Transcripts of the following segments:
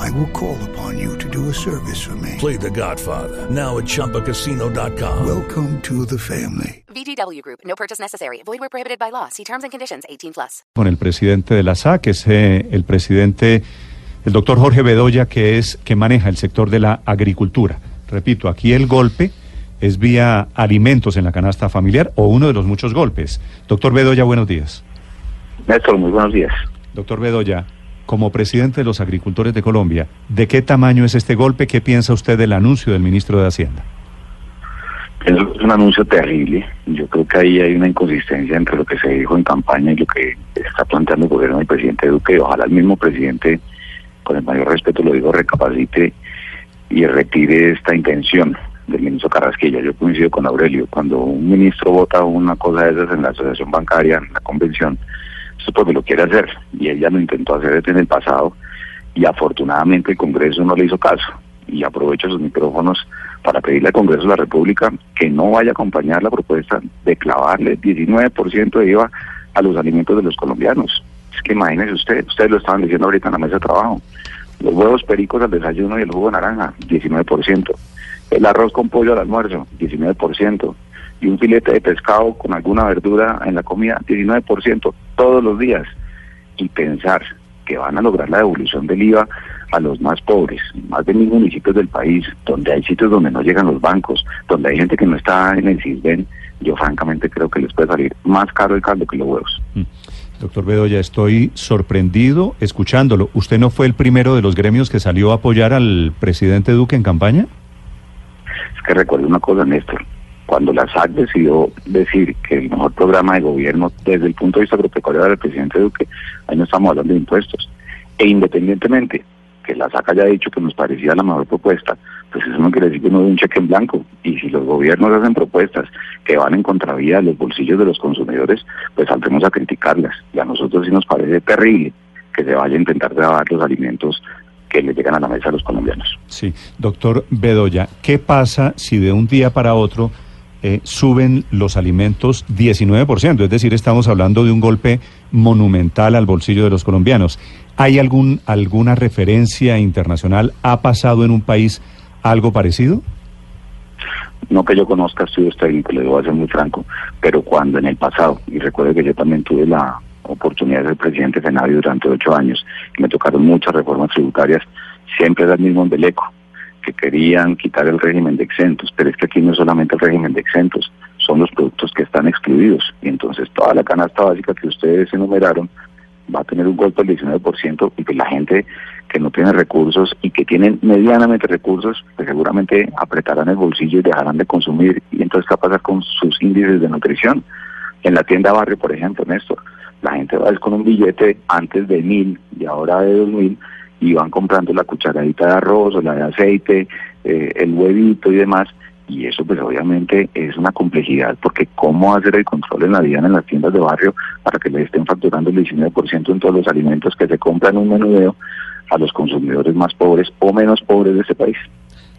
I will call upon you to do a service for me. Play The Godfather now at ChumbaCasino.com. Welcome to the family. VGW Group. No purchase necessary. Void where prohibited by law. See terms and conditions. 18 plus. Con el presidente de la SAC, es eh, el presidente, el doctor Jorge Bedoya, que es que maneja el sector de la agricultura. Repito, aquí el golpe es vía alimentos en la canasta familiar o uno de los muchos golpes. Doctor Bedoya, buenos días. Néstor, muy buenos días. Doctor Bedoya, como presidente de los agricultores de Colombia, ¿de qué tamaño es este golpe? ¿Qué piensa usted del anuncio del ministro de Hacienda? Es un anuncio terrible. Yo creo que ahí hay una inconsistencia entre lo que se dijo en campaña y lo que está planteando el gobierno del presidente Duque. Ojalá el mismo presidente, con el mayor respeto lo digo, recapacite y retire esta intención del ministro Carrasquilla. Yo coincido con Aurelio. Cuando un ministro vota una cosa de esas en la asociación bancaria, en la convención, porque lo quiere hacer. Y ella lo intentó hacer en el pasado y afortunadamente el Congreso no le hizo caso. Y aprovecho sus micrófonos para pedirle al Congreso de la República que no vaya a acompañar la propuesta de clavarle 19% de IVA a los alimentos de los colombianos. Es que imagínese usted, ustedes lo estaban diciendo ahorita en la mesa de trabajo, los huevos pericos al desayuno y el jugo de naranja, 19%, el arroz con pollo al almuerzo, 19%, y un filete de pescado con alguna verdura en la comida, 19% todos los días. Y pensar que van a lograr la devolución del IVA a los más pobres, más de mil municipios del país, donde hay sitios donde no llegan los bancos, donde hay gente que no está en el CISBEN, yo francamente creo que les puede salir más caro el caldo que los huevos. Doctor Bedoya, estoy sorprendido escuchándolo. ¿Usted no fue el primero de los gremios que salió a apoyar al presidente Duque en campaña? Es que recuerdo una cosa, Néstor. Cuando la SAC decidió decir que el mejor programa de gobierno desde el punto de vista agropecuario era el presidente Duque, ahí no estamos hablando de impuestos. E independientemente que la SAC haya dicho que nos parecía la mejor propuesta, pues eso no quiere decir que no de un cheque en blanco. Y si los gobiernos hacen propuestas que van en contravía de los bolsillos de los consumidores, pues saldremos a criticarlas. Y a nosotros sí nos parece terrible que se vaya a intentar grabar los alimentos que le llegan a la mesa a los colombianos. Sí, doctor Bedoya, ¿qué pasa si de un día para otro eh, suben los alimentos 19%? Es decir, estamos hablando de un golpe monumental al bolsillo de los colombianos. ¿Hay algún, alguna referencia internacional? ¿Ha pasado en un país algo parecido? No que yo conozca estudios técnicos, le voy a ser muy franco, pero cuando en el pasado, y recuerde que yo también tuve la oportunidad de ser presidente de Senado durante ocho años, y me tocaron muchas reformas tributarias, siempre era el mismo embeleco, que querían quitar el régimen de exentos, pero es que aquí no es solamente el régimen de exentos, son los productos que están excluidos, y entonces toda la canasta básica que ustedes enumeraron va a tener un golpe del 19% y que la gente que no tiene recursos y que tienen medianamente recursos, pues seguramente apretarán el bolsillo y dejarán de consumir. Y entonces, ¿qué va a pasar con sus índices de nutrición? En la tienda barrio, por ejemplo, Néstor, la gente va con un billete antes de mil y ahora de dos mil y van comprando la cucharadita de arroz o la de aceite, eh, el huevito y demás. Y eso pues obviamente es una complejidad porque cómo hacer el control en la vida en las tiendas de barrio para que le estén facturando el 19% en todos los alimentos que se compran en un menudeo a los consumidores más pobres o menos pobres de ese país.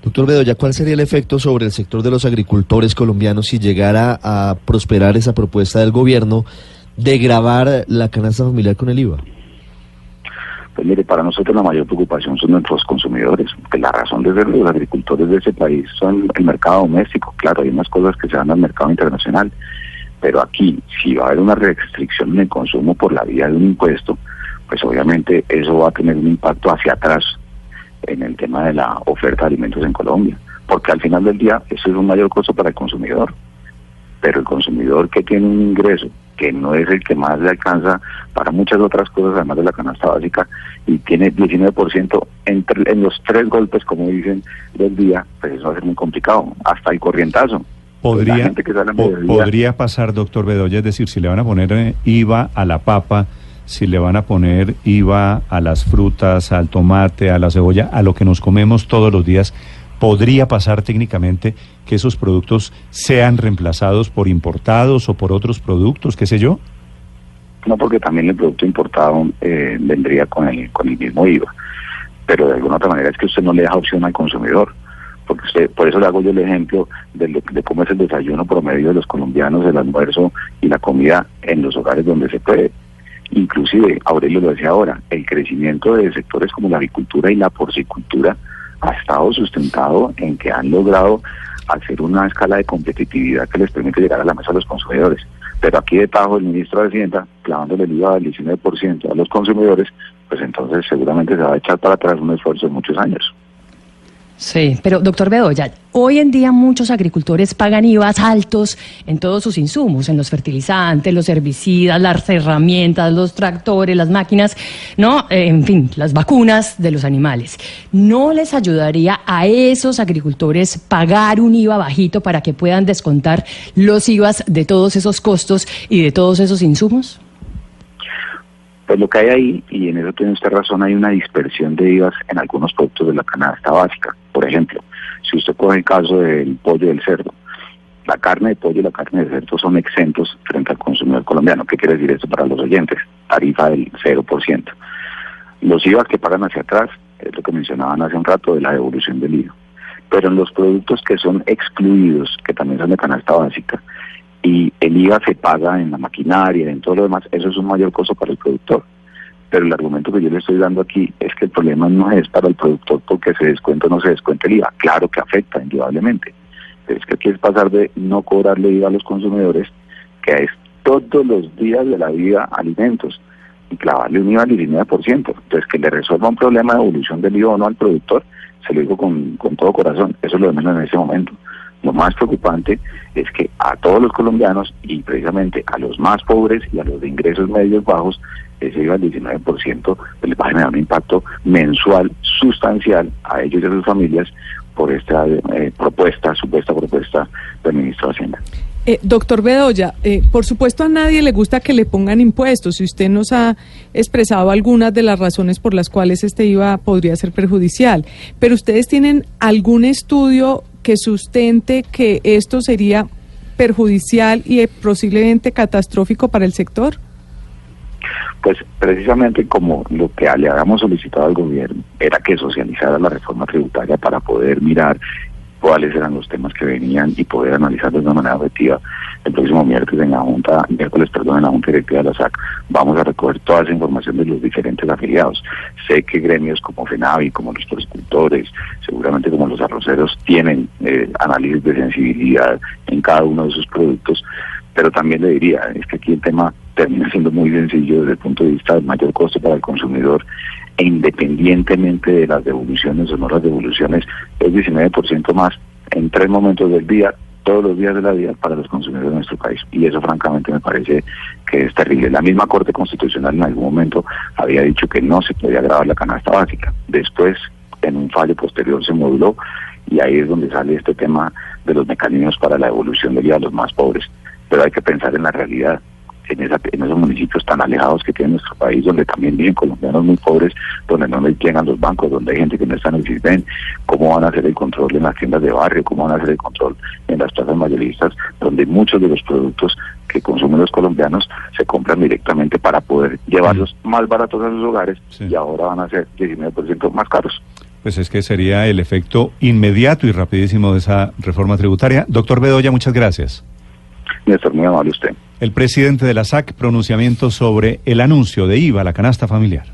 Doctor Bedoya, ¿cuál sería el efecto sobre el sector de los agricultores colombianos si llegara a prosperar esa propuesta del gobierno de grabar la canasta familiar con el IVA? Pues mire, para nosotros la mayor preocupación son nuestros consumidores, que la razón de ser los agricultores de ese país son el mercado doméstico. Claro, hay unas cosas que se dan al mercado internacional, pero aquí, si va a haber una restricción en el consumo por la vía de un impuesto, pues obviamente eso va a tener un impacto hacia atrás en el tema de la oferta de alimentos en Colombia, porque al final del día eso es un mayor costo para el consumidor, pero el consumidor que tiene un ingreso que no es el que más le alcanza para muchas otras cosas, además de la canasta básica, y tiene 19% entre, en los tres golpes, como dicen, del día, pues eso va a ser muy complicado, hasta el corrientazo. Podría, podría pasar, doctor Bedoya, es decir, si le van a poner eh, IVA a la papa, si le van a poner IVA a las frutas, al tomate, a la cebolla, a lo que nos comemos todos los días, ¿podría pasar técnicamente que esos productos sean reemplazados por importados o por otros productos, qué sé yo? No, porque también el producto importado eh, vendría con el, con el mismo IVA. Pero de alguna otra manera es que usted no le deja opción al consumidor. Porque usted, por eso le hago yo el ejemplo de, lo- de cómo es el desayuno promedio de los colombianos, el almuerzo y la comida en los hogares donde se puede. Inclusive, Aurelio lo decía ahora, el crecimiento de sectores como la agricultura y la porcicultura ha estado sustentado en que han logrado hacer una escala de competitividad que les permite llegar a la mesa a los consumidores. Pero aquí de tajo el ministro de Hacienda, clavándole el IVA del 19% a los consumidores, pues entonces seguramente se va a echar para atrás un esfuerzo de muchos años. Sí, pero doctor Bedoya, hoy en día muchos agricultores pagan IVAs altos en todos sus insumos, en los fertilizantes, los herbicidas, las herramientas, los tractores, las máquinas, ¿no? Eh, en fin, las vacunas de los animales. ¿No les ayudaría a esos agricultores pagar un IVA bajito para que puedan descontar los IVAs de todos esos costos y de todos esos insumos? Pues lo que hay ahí, y en eso tiene usted razón, hay una dispersión de IVAs en algunos productos de la canasta básica. Por ejemplo, si usted coge el caso del pollo y del cerdo, la carne de pollo y la carne de cerdo son exentos frente al consumidor colombiano. ¿Qué quiere decir esto para los oyentes? Tarifa del 0%. Los IVAs que pagan hacia atrás, es lo que mencionaban hace un rato de la devolución del IVA. Pero en los productos que son excluidos, que también son de canasta básica, y el IVA se paga en la maquinaria, en todo lo demás, eso es un mayor costo para el productor. Pero el argumento que yo le estoy dando aquí es que el problema no es para el productor porque se descuenta o no se descuenta el IVA. Claro que afecta, indudablemente. Pero es que aquí es pasar de no cobrarle IVA a los consumidores, que es todos los días de la vida alimentos, y clavarle un IVA al 19%. Entonces, que le resuelva un problema de evolución del IVA o no al productor, se lo digo con, con todo corazón. Eso es lo de menos en ese momento. Lo más preocupante es que a todos los colombianos y precisamente a los más pobres y a los de ingresos medios bajos, ese IVA del 19% pues, les va a generar un impacto mensual sustancial a ellos y a sus familias por esta eh, propuesta, supuesta propuesta del ministro de Hacienda. Eh, doctor Bedoya, eh, por supuesto a nadie le gusta que le pongan impuestos y usted nos ha expresado algunas de las razones por las cuales este IVA podría ser perjudicial, pero ustedes tienen algún estudio que sustente que esto sería perjudicial y posiblemente catastrófico para el sector? Pues precisamente como lo que le habíamos solicitado al gobierno era que socializara la reforma tributaria para poder mirar cuáles eran los temas que venían y poder analizarlos de una manera objetiva. El próximo miércoles en la Junta, miércoles, perdón, en la Junta Directiva de la SAC, vamos a recoger toda esa información de los diferentes afiliados. Sé que gremios como FENAVI, como los prescultores, seguramente como los arroceros, tienen eh, análisis de sensibilidad en cada uno de sus productos, pero también le diría, es que aquí el tema termina siendo muy sencillo desde el punto de vista del mayor costo para el consumidor independientemente de las devoluciones o no las devoluciones, es 19% más en tres momentos del día, todos los días de la vida para los consumidores de nuestro país. Y eso francamente me parece que es terrible. La misma Corte Constitucional en algún momento había dicho que no se podía grabar la canasta básica. Después, en un fallo posterior, se moduló y ahí es donde sale este tema de los mecanismos para la devolución del IVA a los más pobres. Pero hay que pensar en la realidad en, esa, en, esos municipios tan alejados que tiene nuestro país, donde también viven colombianos muy pobres, donde no les llegan los bancos, donde hay gente que no está en el CISBEN, cómo van a hacer el control en las tiendas de barrio, cómo van a hacer el control en las plazas mayoristas, donde muchos de los productos que consumen los colombianos se compran directamente para poder llevarlos más baratos a sus hogares sí. y ahora van a ser 19% más caros. Pues es que sería el efecto inmediato y rapidísimo de esa reforma tributaria. Doctor Bedoya, muchas gracias. Néstor, muy amable usted. El presidente de la SAC, pronunciamiento sobre el anuncio de IVA la canasta familiar.